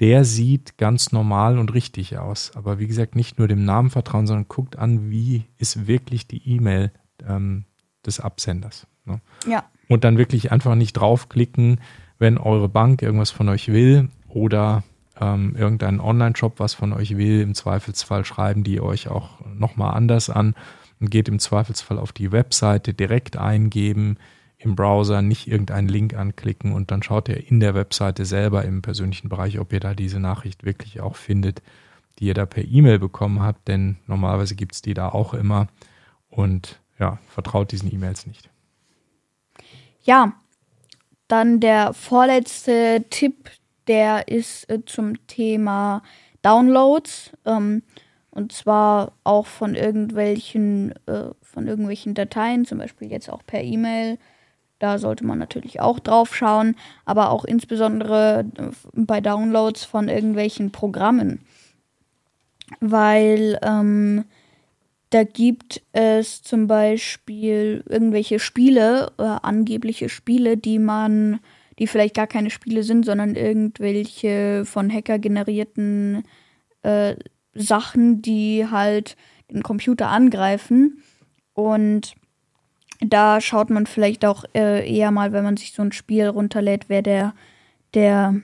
der sieht ganz normal und richtig aus. Aber wie gesagt, nicht nur dem Namen vertrauen, sondern guckt an, wie ist wirklich die E-Mail ähm, des Absenders. Ne? Ja. Und dann wirklich einfach nicht draufklicken, wenn eure Bank irgendwas von euch will oder ähm, irgendein Online-Shop was von euch will. Im Zweifelsfall schreiben die euch auch nochmal anders an und geht im Zweifelsfall auf die Webseite direkt eingeben im Browser, nicht irgendeinen Link anklicken und dann schaut ihr in der Webseite selber im persönlichen Bereich, ob ihr da diese Nachricht wirklich auch findet, die ihr da per E-Mail bekommen habt, denn normalerweise gibt es die da auch immer und ja, vertraut diesen E-Mails nicht. Ja, dann der vorletzte Tipp, der ist äh, zum Thema Downloads. Ähm, und zwar auch von irgendwelchen, äh, von irgendwelchen Dateien, zum Beispiel jetzt auch per E-Mail. Da sollte man natürlich auch drauf schauen, aber auch insbesondere äh, bei Downloads von irgendwelchen Programmen. Weil ähm, da gibt es zum Beispiel irgendwelche Spiele, äh, angebliche Spiele, die man, die vielleicht gar keine Spiele sind, sondern irgendwelche von Hacker generierten äh, Sachen, die halt den Computer angreifen. Und da schaut man vielleicht auch äh, eher mal, wenn man sich so ein Spiel runterlädt, wer der, der,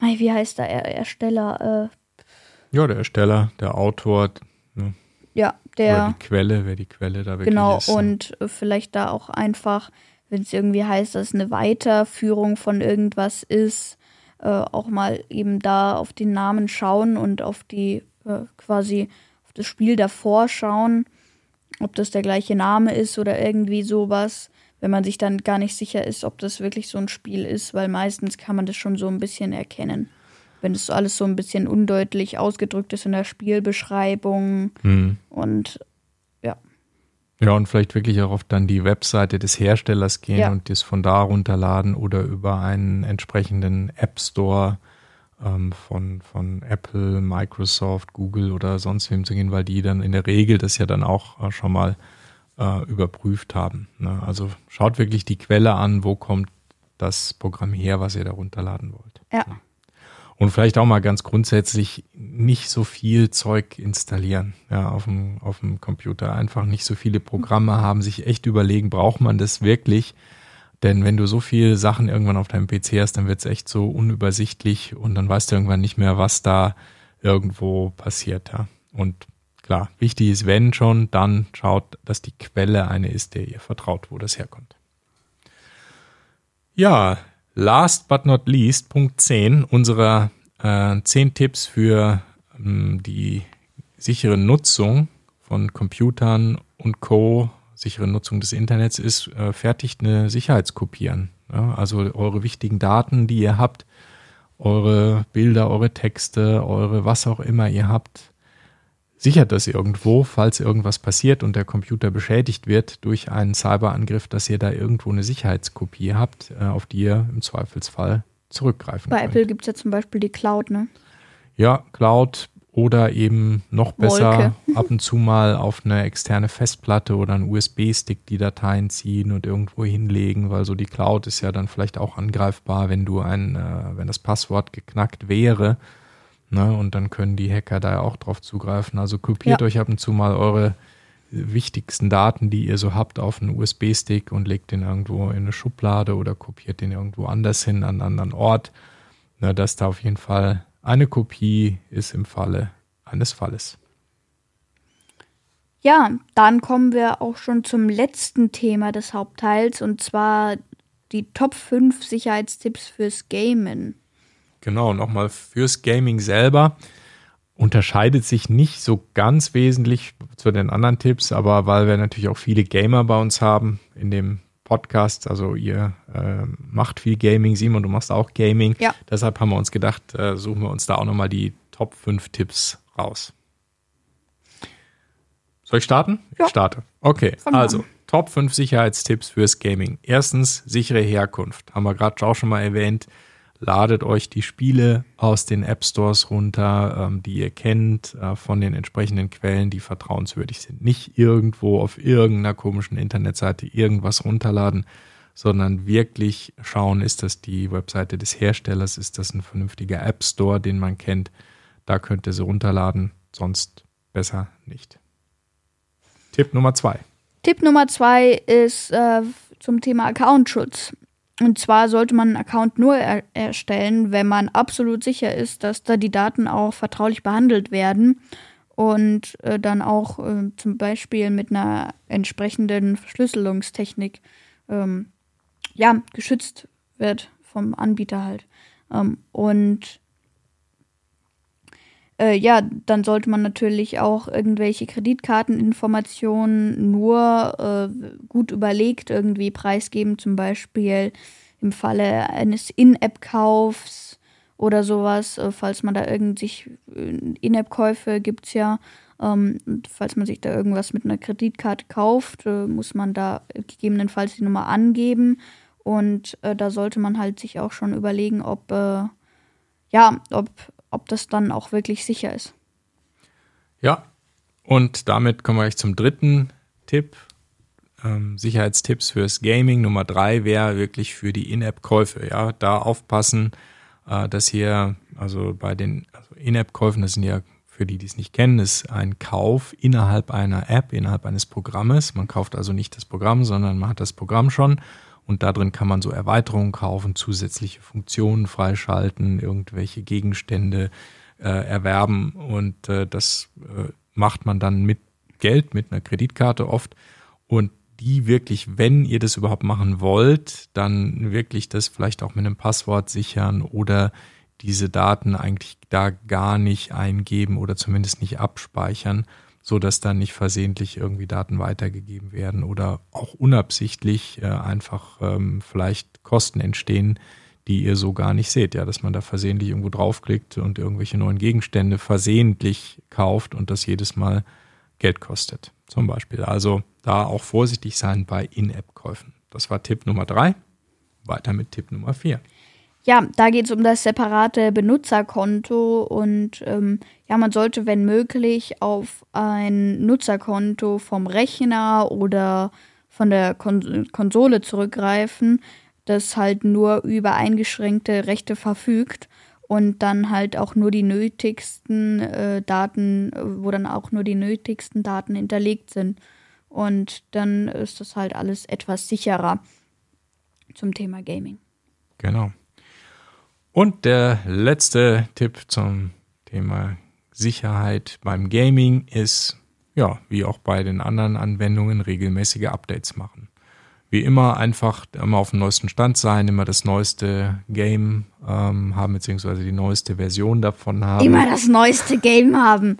wie heißt der Ersteller? Äh, ja, der Ersteller, der Autor. Ne? Ja, der. Oder die Quelle, wer die Quelle da wirklich genau, ist. Genau, und vielleicht da auch einfach, wenn es irgendwie heißt, dass es eine Weiterführung von irgendwas ist, äh, auch mal eben da auf den Namen schauen und auf die äh, quasi auf das Spiel davor schauen, ob das der gleiche Name ist oder irgendwie sowas, wenn man sich dann gar nicht sicher ist, ob das wirklich so ein Spiel ist, weil meistens kann man das schon so ein bisschen erkennen. wenn es alles so ein bisschen undeutlich ausgedrückt ist in der Spielbeschreibung. Hm. Und. Ja, und vielleicht wirklich auch auf dann die Webseite des Herstellers gehen Ja. und das von da runterladen oder über einen entsprechenden App Store ähm, von, von Apple, Microsoft, Google oder sonst wem zu gehen, weil die dann in der Regel das ja dann auch äh, schon mal äh, überprüft haben. Ne? Also schaut wirklich die Quelle an, wo kommt das Programm her, was ihr da runterladen wollt. Ja. Und vielleicht auch mal ganz grundsätzlich nicht so viel Zeug installieren ja, auf, dem, auf dem Computer. Einfach nicht so viele Programme haben, sich echt überlegen, braucht man das wirklich? Denn wenn du so viele Sachen irgendwann auf deinem PC hast, dann wird es echt so unübersichtlich und dann weißt du irgendwann nicht mehr, was da irgendwo passiert. Ja. Und klar, wichtig ist, wenn schon, dann schaut, dass die Quelle eine ist, der ihr vertraut, wo das herkommt. Ja, last but not least, Punkt 10 unserer äh, 10 Tipps für ähm, die sichere Nutzung von Computern und Co., sichere Nutzung des Internets ist, äh, fertigt eine Sicherheitskopieren. Ja, also eure wichtigen Daten, die ihr habt, eure Bilder, eure Texte, eure was auch immer ihr habt, sichert das irgendwo, falls irgendwas passiert und der Computer beschädigt wird durch einen Cyberangriff, dass ihr da irgendwo eine Sicherheitskopie habt, äh, auf die ihr im Zweifelsfall zurückgreifen Bei könnt. Apple gibt es ja zum Beispiel die Cloud, ne? Ja, Cloud oder eben noch besser Wolke. ab und zu mal auf eine externe Festplatte oder einen USB-Stick die Dateien ziehen und irgendwo hinlegen, weil so die Cloud ist ja dann vielleicht auch angreifbar, wenn du ein, äh, wenn das Passwort geknackt wäre. Ne, und dann können die Hacker da ja auch drauf zugreifen. Also kopiert Ja. euch ab und zu mal eure wichtigsten Daten, die ihr so habt, auf einen USB-Stick und legt den irgendwo in eine Schublade oder kopiert den irgendwo anders hin, an einen anderen Ort. Na, dass da auf jeden Fall eine Kopie ist im Falle eines Falles. Ja, dann kommen wir auch schon zum letzten Thema des Hauptteils und zwar die Top 5 Sicherheitstipps fürs Gamen. Genau, nochmal fürs Gaming selber unterscheidet sich nicht so ganz wesentlich zu den anderen Tipps, aber weil wir natürlich auch viele Gamer bei uns haben in dem Podcast, also ihr äh, macht viel Gaming, Simon, du machst auch Gaming. Ja. Deshalb haben wir uns gedacht, äh, suchen wir uns da auch nochmal die Top 5 Tipps raus. Soll ich starten? Ja. Ich starte. Okay, also. Top 5 Sicherheitstipps fürs Gaming. Erstens, sichere Herkunft. Haben wir gerade auch schon mal erwähnt. Ladet euch die Spiele aus den App Stores runter, ähm, die ihr kennt, äh, von den entsprechenden Quellen, die vertrauenswürdig sind. Nicht irgendwo auf irgendeiner komischen Internetseite irgendwas runterladen, sondern wirklich schauen, ist das die Webseite des Herstellers, ist das ein vernünftiger App Store, den man kennt. Da könnt ihr sie runterladen, sonst besser nicht. Tipp Nummer zwei. Tipp Nummer zwei ist äh, zum Thema Accountschutz. Und zwar sollte man einen Account nur er erstellen, wenn man absolut sicher ist, dass da die Daten auch vertraulich behandelt werden und äh, dann auch äh, zum Beispiel mit einer entsprechenden Verschlüsselungstechnik ähm, ja, geschützt wird vom Anbieter halt. Ähm, und äh, ja, dann sollte man natürlich auch irgendwelche Kreditkarteninformationen nur äh, gut überlegt irgendwie preisgeben, zum Beispiel im Falle eines In-App-Kaufs oder sowas, äh, falls man da irgendwie In-App-Käufe gibt es ja. Ähm, falls man sich da irgendwas mit einer Kreditkarte kauft, äh, muss man da gegebenenfalls die Nummer angeben. Und äh, da sollte man halt sich auch schon überlegen, ob, äh, ja, ob, ob das dann auch wirklich sicher ist. Ja, und damit kommen wir gleich zum dritten Tipp. Ähm, Sicherheitstipps fürs Gaming. Nummer drei wäre wirklich für die In-App-Käufe. Ja, da aufpassen, äh, dass hier, also bei den also In-App-Käufen, das sind ja für die, die es nicht kennen, ist ein Kauf innerhalb einer App, innerhalb eines Programmes. Man kauft also nicht das Programm, sondern man hat das Programm schon. Und da drin kann man so Erweiterungen kaufen, zusätzliche Funktionen freischalten, irgendwelche Gegenstände äh, erwerben. Und äh, das äh, macht man dann mit Geld, mit einer Kreditkarte oft. Und die wirklich, wenn ihr das überhaupt machen wollt, dann wirklich das vielleicht auch mit einem Passwort sichern oder diese Daten eigentlich da gar nicht eingeben oder zumindest nicht abspeichern, so dass dann nicht versehentlich irgendwie Daten weitergegeben werden oder auch unabsichtlich äh, einfach ähm, vielleicht Kosten entstehen, die ihr so gar nicht seht. Ja, dass man da versehentlich irgendwo draufklickt und irgendwelche neuen Gegenstände versehentlich kauft und das jedes Mal Geld kostet. Zum Beispiel. Also da auch vorsichtig sein bei In-App-Käufen. Das war Tipp Nummer drei. Weiter mit Tipp Nummer vier. Ja, da geht es um das separate Benutzerkonto und ähm, ja, man sollte, wenn möglich, auf ein Nutzerkonto vom Rechner oder von der Kon Konsole zurückgreifen, das halt nur über eingeschränkte Rechte verfügt und dann halt auch nur die nötigsten äh, Daten, wo dann auch nur die nötigsten Daten hinterlegt sind. Und dann ist das halt alles etwas sicherer zum Thema Gaming. Genau. Und der letzte Tipp zum Thema Sicherheit beim Gaming ist, ja, wie auch bei den anderen Anwendungen, regelmäßige Updates machen. Wie immer einfach immer auf dem neuesten Stand sein, immer das neueste Game ähm, haben, beziehungsweise die neueste Version davon haben. Immer das neueste Game haben.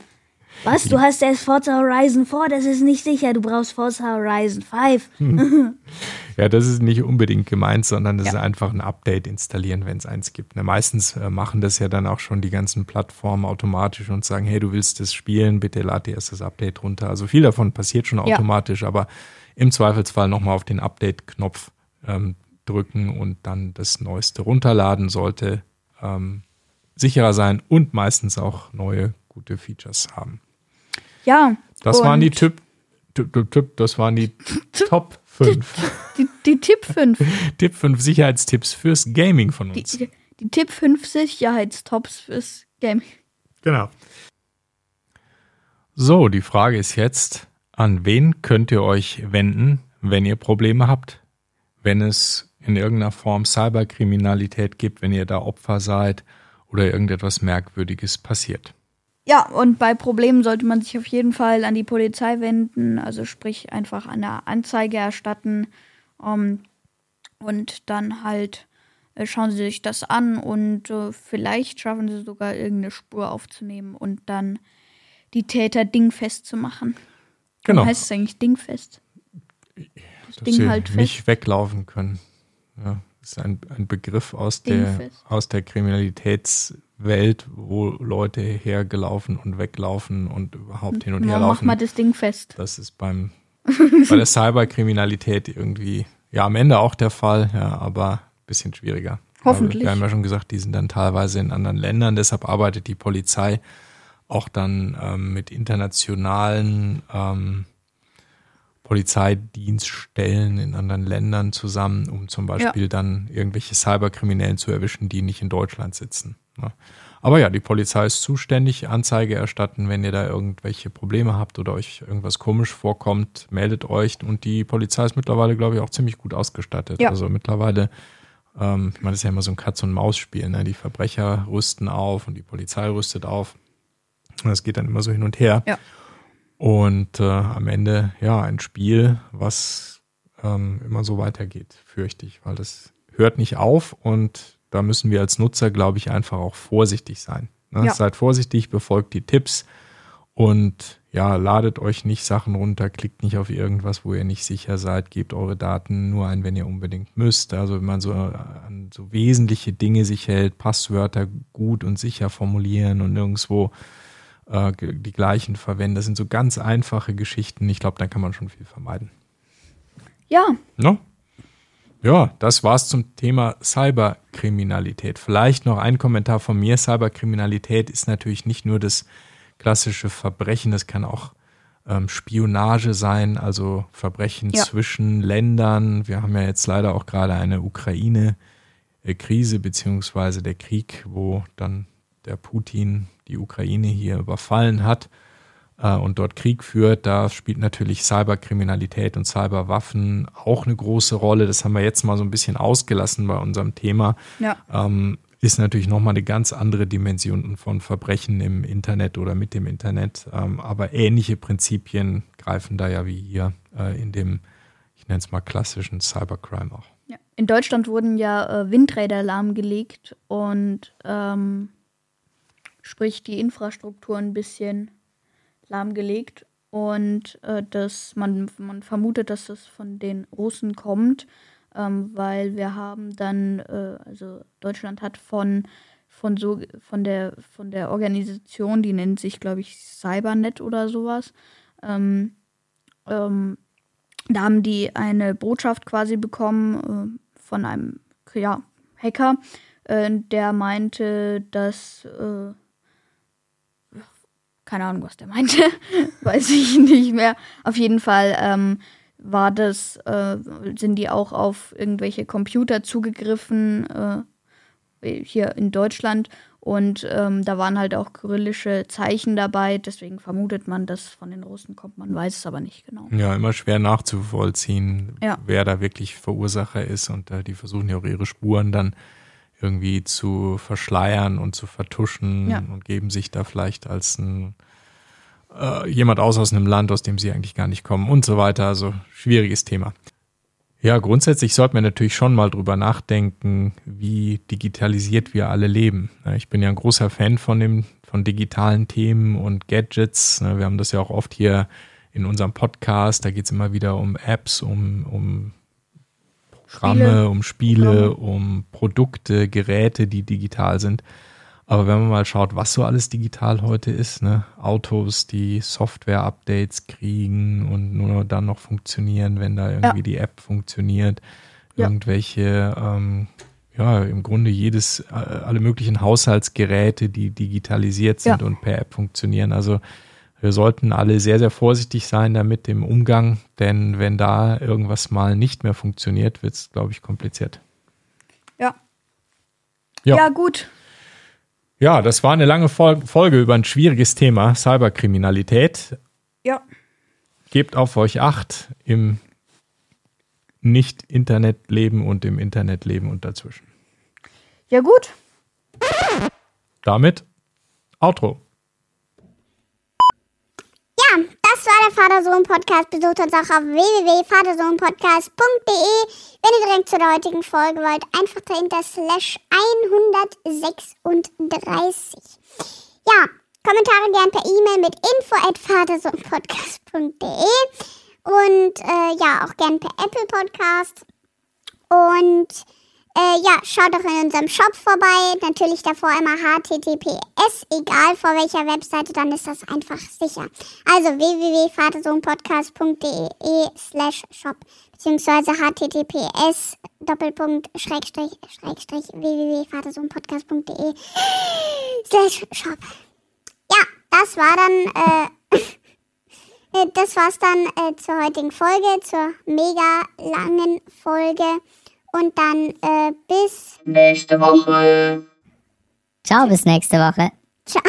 Was? Du hast erst Forza Horizon 4, das ist nicht sicher. Du brauchst Forza Horizon 5. ja, das ist nicht unbedingt gemeint, sondern das ja. ist einfach ein Update installieren, wenn es eins gibt. Ne, meistens äh, machen das ja dann auch schon die ganzen Plattformen automatisch und sagen, hey, du willst das spielen, bitte lad dir erst das Update runter. Also viel davon passiert schon automatisch, ja. aber im Zweifelsfall nochmal auf den Update-Knopf ähm, drücken und dann das Neueste runterladen sollte ähm, sicherer sein und meistens auch neue gute Features haben. Ja. Das waren die Tipp, Tipp, Tipp, Tipp das waren die Top 5. Die, die, Tipp 5. Tipp 5 Sicherheitstipps fürs Gaming von uns. Die, die Tipp 5 Sicherheitstops fürs Gaming. Genau. So, die Frage ist jetzt, an wen könnt ihr euch wenden, wenn ihr Probleme habt? Wenn es in irgendeiner Form Cyberkriminalität gibt, wenn ihr da Opfer seid oder irgendetwas Merkwürdiges passiert. Ja, und bei Problemen sollte man sich auf jeden Fall an die Polizei wenden, also sprich einfach eine Anzeige erstatten um, ähm, und dann halt äh, schauen Sie sich das an und äh, vielleicht schaffen Sie sogar irgendeine Spur aufzunehmen und dann die Täter dingfest zu machen. Genau. Warum heißt es eigentlich dingfest? Das Dass Ding sie halt fest. nicht weglaufen können. Ja, ist ein, ein Begriff aus der, aus der Kriminalitäts- Welt, wo Leute hergelaufen und weglaufen und überhaupt hin und her laufen. Mach mal das Ding fest. Das ist beim bei der Cyberkriminalität irgendwie ja am Ende auch der Fall, ja, aber ein bisschen schwieriger. Hoffentlich. wir haben ja schon gesagt, die sind dann teilweise in anderen Ländern, deshalb arbeitet die Polizei auch dann ähm, mit internationalen ähm, Polizeidienststellen in anderen Ländern zusammen, um zum Beispiel ja. dann irgendwelche Cyberkriminellen zu erwischen, die nicht in Deutschland sitzen. Ne? Aber ja, die Polizei ist zuständig, Anzeige erstatten, wenn ihr da irgendwelche Probleme habt oder euch irgendwas komisch vorkommt, meldet euch. Und die Polizei ist mittlerweile, glaube ich, auch ziemlich gut ausgestattet. Ja. Also mittlerweile, ähm, ich meine, das ist ja immer so ein Katz-und-Maus-Spiel. Ne? Die Verbrecher rüsten auf und die Polizei rüstet auf. Das geht dann immer so hin und her. Ja. Und äh, am Ende, ja, ein Spiel, was ähm, immer so weitergeht, fürchte ich, weil das hört nicht auf und da müssen wir als Nutzer, glaube ich, einfach auch vorsichtig sein. Ne? Ja. Seid vorsichtig, befolgt die Tipps und ja, ladet euch nicht Sachen runter, klickt nicht auf irgendwas, wo ihr nicht sicher seid, gebt eure Daten nur ein, wenn ihr unbedingt müsst. Also wenn man so an so wesentliche Dinge sich hält, Passwörter gut und sicher formulieren und nirgendwo äh, die gleichen verwenden. Das sind so ganz einfache Geschichten. Ich glaube, dann kann man schon viel vermeiden. Ja. No? Ja, das war's zum Thema Cyberkriminalität. Vielleicht noch ein Kommentar von mir. Cyberkriminalität ist natürlich nicht nur das klassische Verbrechen, es kann auch ähm, Spionage sein, also Verbrechen ja. zwischen Ländern. Wir haben ja jetzt leider auch gerade eine Ukraine-Krise beziehungsweise der Krieg, wo dann der Putin die Ukraine hier überfallen hat äh, und dort Krieg führt, da spielt natürlich Cyberkriminalität und Cyberwaffen auch eine große Rolle. Das haben wir jetzt mal so ein bisschen ausgelassen bei unserem Thema. Ja. Ähm, ist natürlich nochmal eine ganz andere Dimension von Verbrechen im Internet oder mit dem Internet. Ähm, aber ähnliche Prinzipien greifen da ja wie hier äh, in dem, ich nenne es mal klassischen Cybercrime auch. Ja. In Deutschland wurden ja äh, Windräder lahmgelegt und ähm, sprich die Infrastruktur ein bisschen lahmgelegt und äh, dass man, man vermutet, dass das von den Russen kommt. ähm, weil wir haben dann, äh, also Deutschland hat von von so von der von der Organisation, die nennt sich glaube ich Cybernet oder sowas. Ähm, ähm, da haben die eine Botschaft quasi bekommen äh, von einem ja, Hacker, äh, der meinte, dass äh, keine Ahnung, was der meinte, weiß ich nicht mehr. Auf jeden Fall ähm, war das, äh, sind die auch auf irgendwelche Computer zugegriffen äh, hier in Deutschland und ähm, da waren halt auch kyrillische Zeichen dabei, deswegen vermutet man, dass von den Russen kommt, man weiß es aber nicht genau. Ja, immer schwer nachzuvollziehen, Ja. wer da wirklich Verursacher ist und äh, die versuchen ja auch ihre Spuren dann irgendwie zu verschleiern und zu vertuschen Ja. und geben sich da vielleicht als ein äh, jemand aus aus einem Land, aus dem sie eigentlich gar nicht kommen und so weiter. Also schwieriges Thema. Ja, grundsätzlich sollte man natürlich schon mal drüber nachdenken, wie digitalisiert wir alle leben. Ich bin ja ein großer Fan von dem, von digitalen Themen und Gadgets. Wir haben das ja auch oft hier in unserem Podcast. Da geht es immer wieder um Apps, um, um Programme, Spiele. um Spiele, Programme. um Produkte, Geräte, die digital sind. Aber wenn man mal schaut, was so alles digital heute ist, ne? Autos, die Software-Updates kriegen und nur dann noch funktionieren, wenn da irgendwie Ja. die App funktioniert, Ja. irgendwelche, ähm, ja, im Grunde jedes, äh, alle möglichen Haushaltsgeräte, die digitalisiert sind Ja. und per App funktionieren. Also wir sollten alle sehr, sehr vorsichtig sein damit im Umgang, denn wenn da irgendwas mal nicht mehr funktioniert, wird es, glaube ich, kompliziert. Ja. Ja. ja, gut. Ja, das war eine lange Fol Folge über ein schwieriges Thema, Cyberkriminalität. Ja. Gebt auf euch acht im Nicht-Internet-Leben und im Internetleben und dazwischen. Ja, gut. Damit Outro. Ja, das war der Vater-Sohn-Podcast. Besucht uns auch auf www.vatersohnpodcast.de. Wenn ihr direkt zu der heutigen Folge wollt, einfach dahinter slash 136. Ja, Kommentare gern per E-Mail mit info at vatersohnpodcast.de und äh, ja, auch gern per Apple Podcast. Und äh, ja, schaut doch in unserem Shop vorbei. Natürlich davor immer HTTPS, egal vor welcher Webseite, dann ist das einfach sicher. Also www.vatersohnpodcast.de slash shop beziehungsweise HTTPS Doppelpunkt Schrägstrich Schrägstrich www.vatersohnpodcast.de slash shop. Ja, das war dann äh, äh, das war's dann äh, zur heutigen Folge, zur mega langen Folge. Und dann äh, bis Nächste Woche. Ciao, bis nächste Woche. ciao.